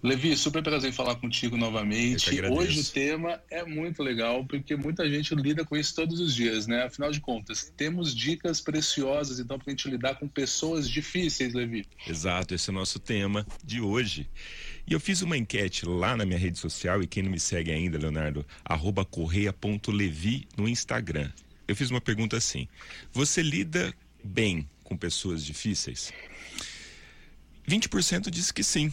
Levi, super prazer em falar contigo novamente. Hoje o tema é muito legal porque muita gente lida com isso todos os dias, né? Afinal de contas, temos dicas preciosas então para a gente lidar com pessoas difíceis, Levi. Exato, esse é o nosso tema de hoje. E eu fiz uma enquete lá na minha rede social, e quem não me segue ainda, Leonardo, arroba correia.levi no Instagram. Eu fiz uma pergunta assim: Você lida bem com pessoas difíceis? 20% disse que sim.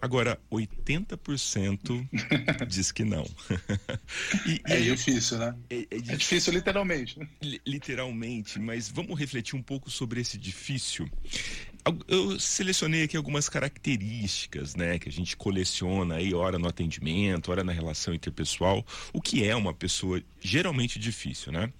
Agora, 80% diz que não. e, é e difícil, né? É, é, difícil, é difícil literalmente. Literalmente, mas vamos refletir um pouco sobre esse difícil. Eu selecionei aqui algumas características, né, que a gente coleciona aí, ora no atendimento, ora na relação interpessoal, o que é uma pessoa geralmente difícil, né?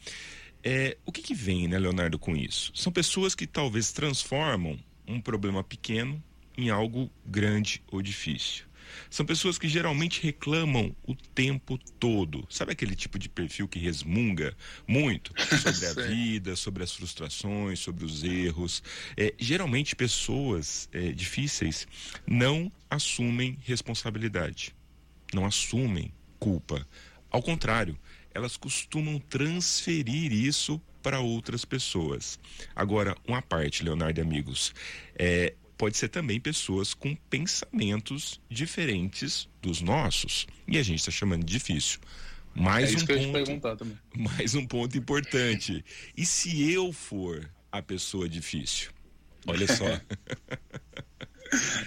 É, o que, que vem, né, Leonardo, com isso? São pessoas que talvez transformam um problema pequeno em algo grande ou difícil. São pessoas que geralmente reclamam o tempo todo. Sabe aquele tipo de perfil que resmunga muito sobre a vida, sobre as frustrações, sobre os erros? É, geralmente, pessoas é, difíceis não assumem responsabilidade, não assumem culpa. Ao contrário, elas costumam transferir isso para outras pessoas. Agora, uma parte, Leonardo e amigos, é, pode ser também pessoas com pensamentos diferentes dos nossos. E a gente está chamando de difícil. Mais é um ponto, Mais um ponto importante. E se eu for a pessoa difícil? Olha só.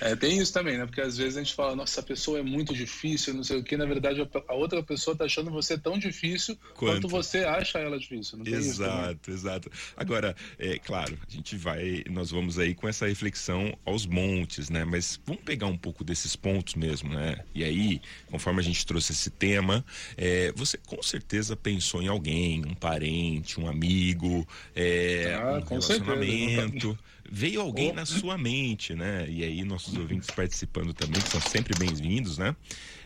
É, tem isso também, né? Porque às vezes a gente fala, nossa, a pessoa é muito difícil, não sei o que, na verdade a outra pessoa tá achando você tão difícil quanto, quanto você acha ela difícil. exato, exato. Agora, é claro, a gente vai, nós vamos aí com essa reflexão aos montes, né? Mas vamos pegar um pouco desses pontos mesmo, né? E aí, conforme a gente trouxe esse tema, é, você com certeza pensou em alguém, um parente, um amigo, é, ah, um relacionamento. Certeza veio alguém na sua mente, né? E aí nossos ouvintes participando também, que são sempre bem-vindos, né?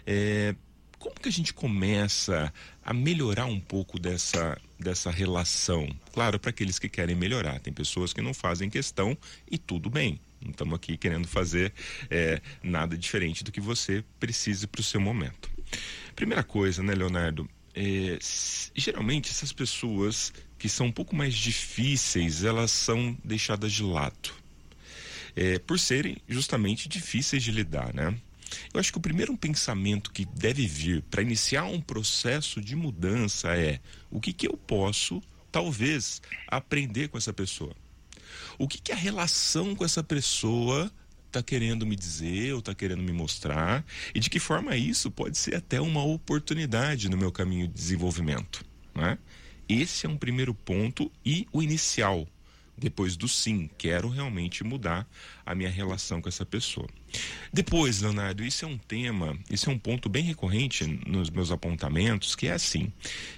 É, como que a gente começa a melhorar um pouco dessa, dessa relação? Claro, para aqueles que querem melhorar. Tem pessoas que não fazem questão e tudo bem. Não estamos aqui querendo fazer é, nada diferente do que você precise para o seu momento. Primeira coisa, né, Leonardo? É, geralmente essas pessoas que são um pouco mais difíceis, elas são deixadas de lado. É, por serem justamente difíceis de lidar, né? Eu acho que o primeiro pensamento que deve vir para iniciar um processo de mudança é o que, que eu posso, talvez, aprender com essa pessoa. O que, que a relação com essa pessoa está querendo me dizer ou está querendo me mostrar e de que forma isso pode ser até uma oportunidade no meu caminho de desenvolvimento. Né? Esse é um primeiro ponto e o inicial. Depois do sim, quero realmente mudar a minha relação com essa pessoa. Depois, Leonardo, isso é um tema, isso é um ponto bem recorrente nos meus apontamentos, que é assim: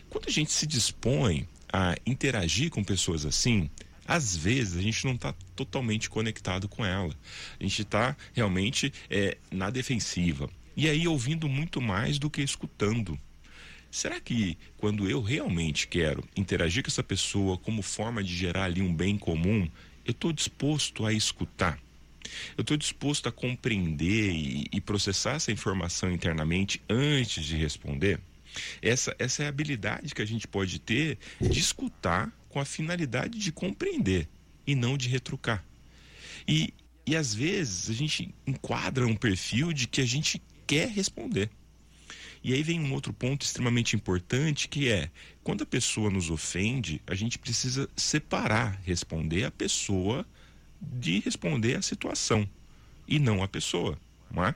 quando a gente se dispõe a interagir com pessoas assim, às vezes a gente não está totalmente conectado com ela. A gente está realmente é, na defensiva. E aí ouvindo muito mais do que escutando. Será que quando eu realmente quero interagir com essa pessoa como forma de gerar ali um bem comum, eu estou disposto a escutar? Eu estou disposto a compreender e, e, processar essa informação internamente antes de responder? Essa, essa é a habilidade que a gente pode ter de escutar com a finalidade de compreender e não de retrucar. E, e às vezes a gente enquadra um perfil de que a gente quer responder. E aí vem um outro ponto extremamente importante que é quando a pessoa nos ofende, a gente precisa separar, responder a pessoa de responder a situação e não a pessoa, não é?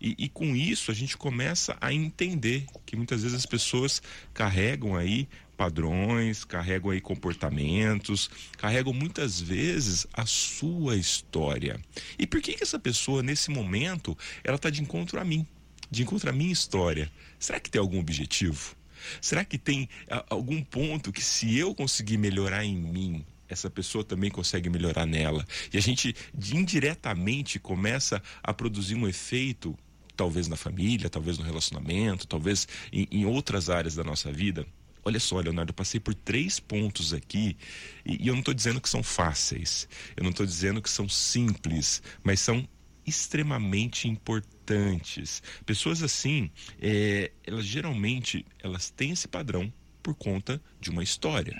E, e, com isso a gente começa a entender que muitas vezes as pessoas carregam aí padrões, carregam aí comportamentos, carregam muitas vezes a sua história. E por que que essa pessoa nesse momento ela está de encontro a mim, de encontro à minha história? Será que tem algum objetivo? Será que tem algum ponto que se eu conseguir melhorar em mim, essa pessoa também consegue melhorar nela? E a gente indiretamente começa a produzir um efeito talvez na família, talvez no relacionamento, talvez em, em outras áreas da nossa vida. Olha só, Leonardo, eu passei por três pontos aqui e, e eu não estou dizendo que são fáceis, eu não estou dizendo que são simples, mas são extremamente importantes. Pessoas assim, é, elas geralmente elas têm esse padrão por conta de uma história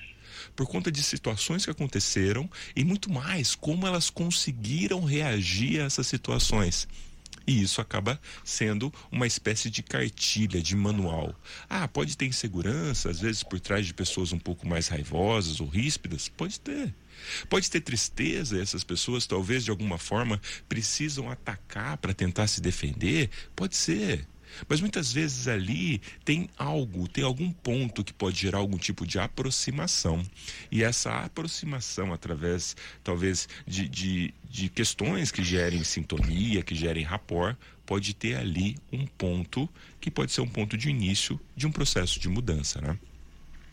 por conta de situações que aconteceram e muito mais como elas conseguiram reagir a essas situações. E isso acaba sendo uma espécie de cartilha, de manual. Ah, pode ter insegurança, às vezes por trás de pessoas um pouco mais raivosas ou ríspidas? Pode ter. Pode ter tristeza, essas pessoas talvez de alguma forma precisam atacar para tentar se defender? Pode ser. Mas muitas vezes ali tem algo, tem algum ponto que pode gerar algum tipo de aproximação. E essa aproximação, através talvez de, de, de questões que gerem sintonia, que gerem rapport, pode ter ali um ponto que pode ser um ponto de início de um processo de mudança, né?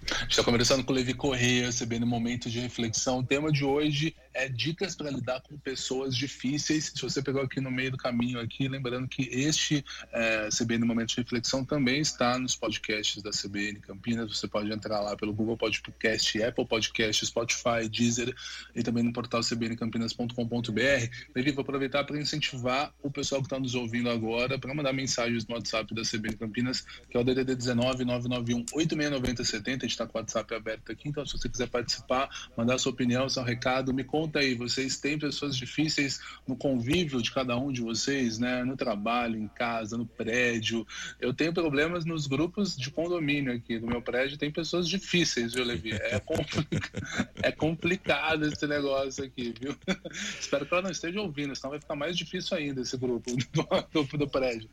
Está conversando com o Levi Correia, recebendo um momento de reflexão. O tema de hoje é dicas para lidar com pessoas difíceis. Se você pegou aqui no meio do caminho aqui, lembrando que este é, CBN Momento de Reflexão também está nos podcasts da CBN Campinas. Você pode entrar lá pelo Google Podcast, Apple Podcast, Spotify, Deezer e também no portal cbncampinas.com.br. Levi, vou aproveitar para incentivar o pessoal que está nos ouvindo agora para mandar mensagens no WhatsApp da CBN Campinas, que é o DDD 19 991 8690 70. A gente está com o WhatsApp aberto aqui, então se você quiser participar, mandar sua opinião, seu recado, me conta aí, vocês têm pessoas difíceis no convívio de cada um de vocês, né? No trabalho, em casa, no prédio. Eu tenho problemas nos grupos de condomínio aqui do meu prédio, tem pessoas difíceis, viu, Levi? É, é complicado esse negócio aqui, viu? Espero que ela não esteja ouvindo, senão vai ficar mais difícil ainda esse grupo do, do, do prédio.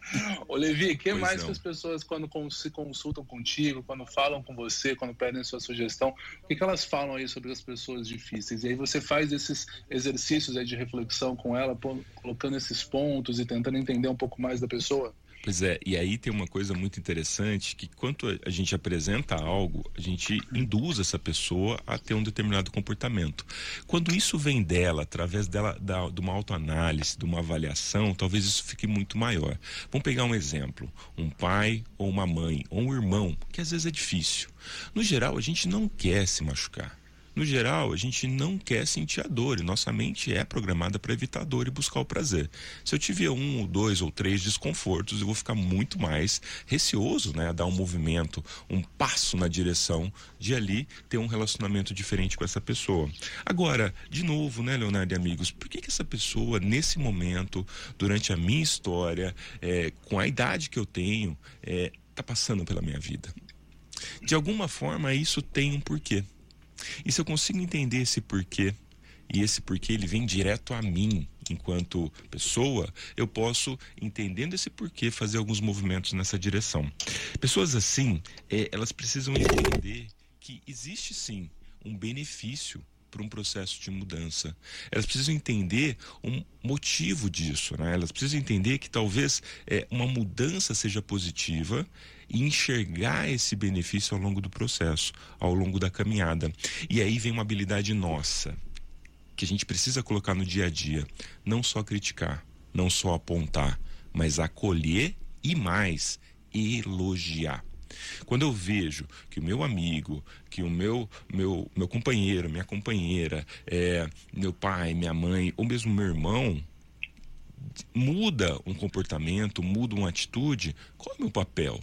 Ô, Levi, o que pois mais não. que as pessoas, quando se consultam contigo, quando falam com você, quando pedem sua sugestão, o que, que elas falam aí sobre as pessoas difíceis? E aí você faz esse esses exercícios aí de reflexão com ela, colocando esses pontos e tentando entender um pouco mais da pessoa? Pois é, e aí tem uma coisa muito interessante que quando a gente apresenta algo, a gente induz essa pessoa a ter um determinado comportamento. Quando isso vem dela, através dela, da, de uma autoanálise, de uma avaliação, talvez isso fique muito maior. Vamos pegar um exemplo: um pai ou uma mãe ou um irmão, que às vezes é difícil. No geral, a gente não quer se machucar. No geral, a gente não quer sentir a dor e nossa mente é programada para evitar a dor e buscar o prazer. Se eu tiver um ou dois ou três desconfortos, eu vou ficar muito mais receoso, né, a dar um movimento, um passo na direção de ali ter um relacionamento diferente com essa pessoa. Agora, de novo, né, Leonardo e amigos, por que, que essa pessoa, nesse momento, durante a minha história, é, com a idade que eu tenho, está é, tá passando pela minha vida? De alguma forma, isso tem um porquê. E se eu consigo entender esse porquê, e esse porquê ele vem direto a mim enquanto pessoa, eu posso, entendendo esse porquê, fazer alguns movimentos nessa direção. Pessoas assim, é, elas precisam entender que existe sim um benefício para um processo de mudança. Elas precisam entender um motivo disso, né? Elas precisam entender que talvez é, uma mudança seja positiva e enxergar esse benefício ao longo do processo, ao longo da caminhada. E aí vem uma habilidade nossa que a gente precisa colocar no dia a dia, não só criticar, não só apontar, mas acolher e mais elogiar. Quando eu vejo que o meu amigo, que o meu meu meu companheiro, minha companheira, é, meu pai, minha mãe ou mesmo meu irmão muda um comportamento, muda uma atitude, qual é o meu papel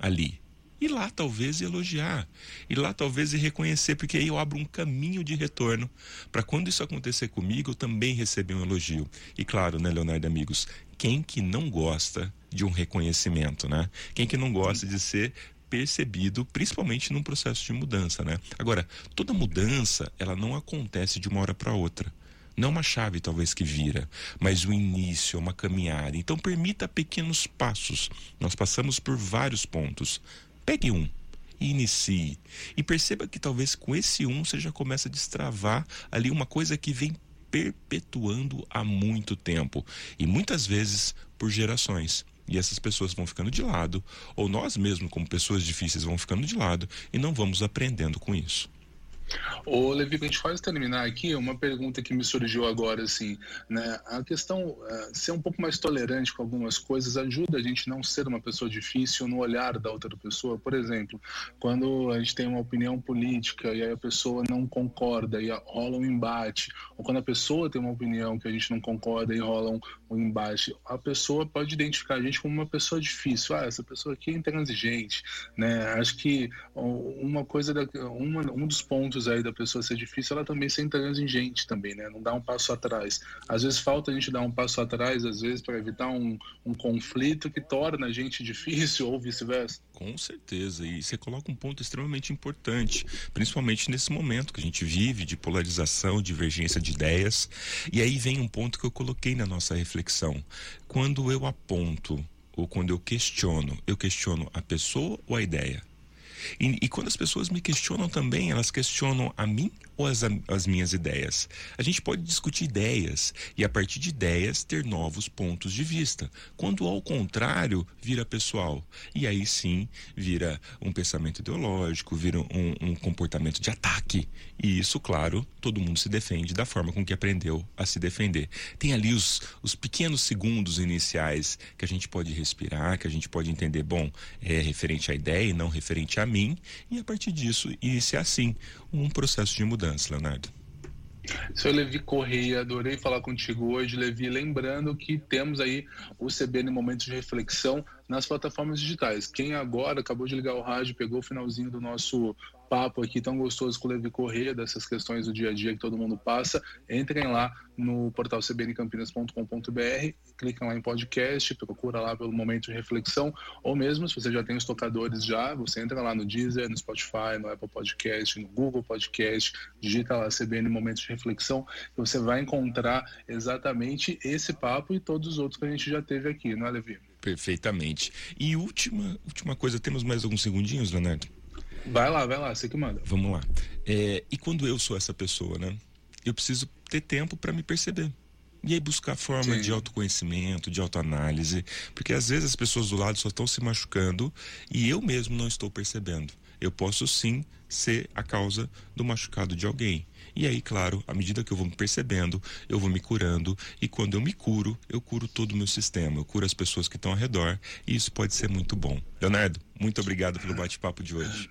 ali? E lá talvez elogiar, e lá talvez reconhecer, porque aí eu abro um caminho de retorno para quando isso acontecer comigo, eu também receber um elogio. E claro, né, Leonardo amigos, quem que não gosta de um reconhecimento, né? Quem que não gosta de ser percebido, principalmente num processo de mudança, né? Agora, toda mudança, ela não acontece de uma hora para outra. Não uma chave, talvez, que vira, mas o início, uma caminhada. Então, permita pequenos passos. Nós passamos por vários pontos. Pegue um e inicie. E perceba que talvez com esse um você já começa a destravar ali uma coisa que vem perpetuando há muito tempo e muitas vezes por gerações. E essas pessoas vão ficando de lado, ou nós mesmos, como pessoas difíceis, vão ficando de lado e não vamos aprendendo com isso. Ô, Levi, a gente pode terminar aqui uma pergunta que me surgiu agora, assim, né? A questão uh, ser um pouco mais tolerante com algumas coisas ajuda a gente não ser uma pessoa difícil no olhar da outra pessoa. Por exemplo, quando a gente tem uma opinião política e aí a pessoa não concorda e rola um embate, ou quando a pessoa tem uma opinião que a gente não concorda e rola um, um embate, a pessoa pode identificar a gente como uma pessoa difícil. Ah, essa pessoa aqui é intransigente, né? Acho que uma coisa, da, uma, um dos pontos aí da pessoa ser difícil, ela também ser intransigente também, né? Não dar um passo atrás. Às vezes falta a gente dar um passo atrás, às vezes, para evitar um, um conflito que torna a gente difícil ou vice-versa. Com certeza. E você coloca um ponto extremamente importante, principalmente nesse momento que a gente vive de polarização, divergência de ideias. E aí vem um ponto que eu coloquei na nossa reflexão. Quando eu aponto ou quando eu questiono, eu questiono a pessoa ou a ideia? E, e, quando as pessoas me questionam também, elas questionam a mim ou as, as minhas ideias? A gente pode discutir ideias e, a partir de ideias, ter novos pontos de vista. Quando, ao contrário, vira pessoal. E aí sim vira um pensamento ideológico, vira um, um comportamento de ataque. E isso, claro, todo mundo se defende da forma com que aprendeu a se defender. Tem ali os, os pequenos segundos iniciais que a gente pode respirar, que a gente pode entender, bom, é referente à ideia e não referente a mim, e a partir disso iniciar sim um processo de mudança, Leonardo. Seu Levi Correia, adorei falar contigo hoje, Levi. Lembrando que temos aí o CBN Momentos de Reflexão nas plataformas digitais. Quem agora acabou de ligar o rádio, pegou o finalzinho do nosso papo aqui tão gostoso com o Levi Corrêa, dessas questões do dia a dia que todo mundo passa, entrem lá no portal cbncampinas.com.br, clicam lá em podcast, procura lá pelo momento de reflexão, ou mesmo se você já tem os tocadores já, você entra lá no Deezer, no Spotify, no Apple Podcast, no Google Podcast, digita lá CBN Momentos de Reflexão, e você vai encontrar exatamente esse papo e todos os outros que a gente já teve aqui, não é, Levi? Perfeitamente. E última, última coisa, temos mais alguns segundinhos, Leonardo? Vai lá, vai lá, você que manda. Vamos lá. É, e quando eu sou essa pessoa, né? Eu preciso ter tempo para me perceber. E aí buscar forma Sim. de autoconhecimento, de autoanálise, porque às vezes as pessoas do lado só estão se machucando e eu mesmo não estou percebendo. Eu posso sim ser a causa do machucado de alguém. E aí, claro, à medida que eu vou me percebendo, eu vou me curando. E quando eu me curo, eu curo todo o meu sistema, eu curo as pessoas que estão ao redor. E isso pode ser muito bom. Leonardo, muito obrigado pelo bate-papo de hoje.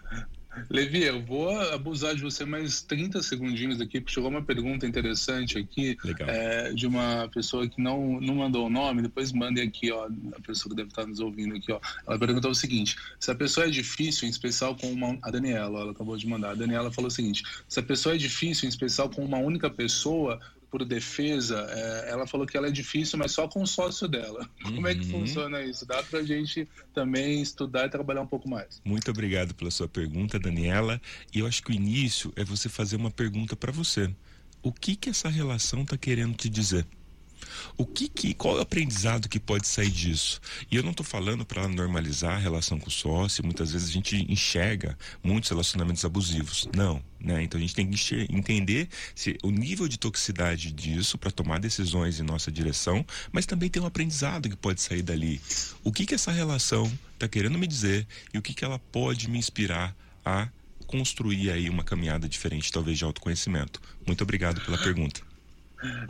Levi, eu vou abusar de você mais 30 segundinhos aqui, porque chegou uma pergunta interessante aqui é, de uma pessoa que não, não mandou o nome, depois mandem aqui, ó, a pessoa que deve estar nos ouvindo aqui, ó. Ela perguntou o seguinte: se a pessoa é difícil, em especial com uma. A Daniela, ela acabou de mandar. A Daniela falou o seguinte: se a pessoa é difícil, em especial com uma única pessoa, por defesa, é, ela falou que ela é difícil, mas só com o sócio dela. Uhum. Como é que uhum. funciona isso? Dá para a gente também estudar e trabalhar um pouco mais. Muito obrigado pela sua pergunta, Daniela. E eu acho que o início é você fazer uma pergunta para você. O que que essa relação está querendo te dizer? O que, que qual é o aprendizado que pode sair disso? E eu não estou falando para normalizar a relação com o sócio, muitas vezes a gente enxerga muitos relacionamentos abusivos. Não, né? Então a gente tem que entender se o nível de toxicidade disso para tomar decisões em nossa direção, mas também tem um aprendizado que pode sair dali. O que que essa relação está querendo me dizer e o que que ela pode me inspirar a construir aí uma caminhada diferente, talvez de autoconhecimento. Muito obrigado pela pergunta.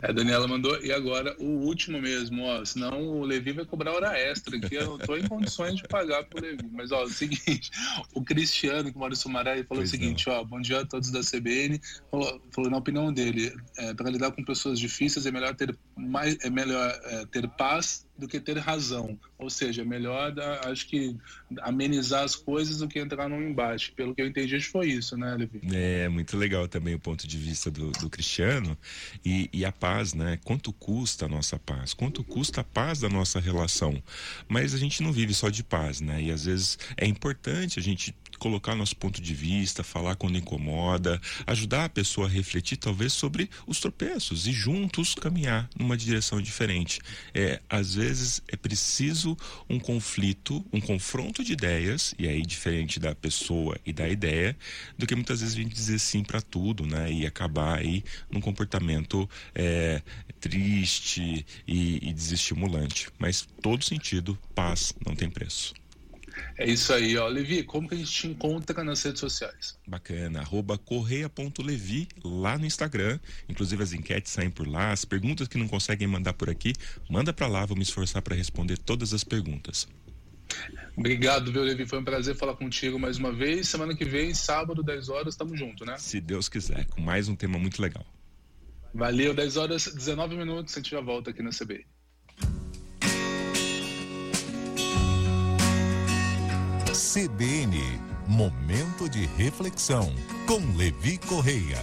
É, a Daniela mandou, e agora o último mesmo, ó, senão o Levi vai cobrar hora extra aqui, eu não tô em condições de pagar pro Levi, mas ó, é o seguinte, o Cristiano, que mora em Sumaré, falou pois o seguinte, não. ó, bom dia a todos da CBN, falou, falou na opinião dele, é, para lidar com pessoas difíceis é melhor ter mais, é melhor é, ter paz do que ter razão. Ou seja, é melhor, acho que, amenizar as coisas do que entrar num embate. Pelo que eu entendi, foi isso, né, Levi? É, muito legal também o ponto de vista do, do Cristiano e, e, a paz, né? Quanto custa a nossa paz? Quanto custa a paz da nossa relação? Mas a gente não vive só de paz, né? E às vezes é importante a gente colocar nosso ponto de vista, falar quando incomoda, ajudar a pessoa a refletir talvez sobre os tropeços e juntos caminhar numa direção diferente. É, às vezes é preciso um conflito, um confronto de ideias, e aí diferente da pessoa e da ideia, do que muitas vezes a gente dizer sim para tudo, né? E acabar aí num comportamento é, triste e, e desestimulante. Mas todo sentido, paz não tem preço. É isso aí, ó. Levi, como que a gente te encontra nas redes sociais? Bacana, arroba correia.levi lá no Instagram. Inclusive as enquetes saem por lá, as perguntas que não conseguem mandar por aqui, manda para lá, vou me esforçar para responder todas as perguntas. Obrigado, viu, Levi? Foi um prazer falar contigo mais uma vez. Semana que vem, sábado, 10 horas, estamos juntos, né? Se Deus quiser, com mais um tema muito legal. Valeu, 10 horas, 19 minutos, a gente já volta aqui na CBI. CBN, momento de reflexão, com Levi Correia.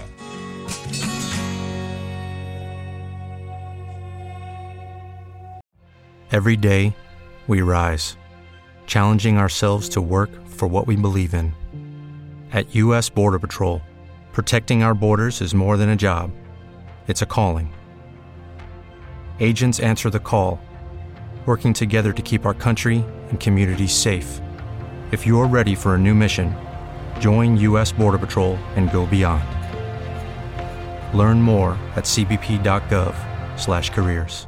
Every day, we rise, challenging ourselves to work for what we believe in. At U.S. Border Patrol, protecting our borders is more than a job, it's a calling. Agents answer the call, working together to keep our country and communities safe. If you're ready for a new mission, join U.S. Border Patrol and go beyond. Learn more at cbp.gov/careers.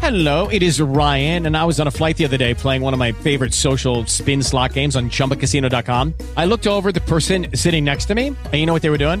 Hello, it is Ryan, and I was on a flight the other day playing one of my favorite social spin slot games on ChumbaCasino.com. I looked over the person sitting next to me, and you know what they were doing?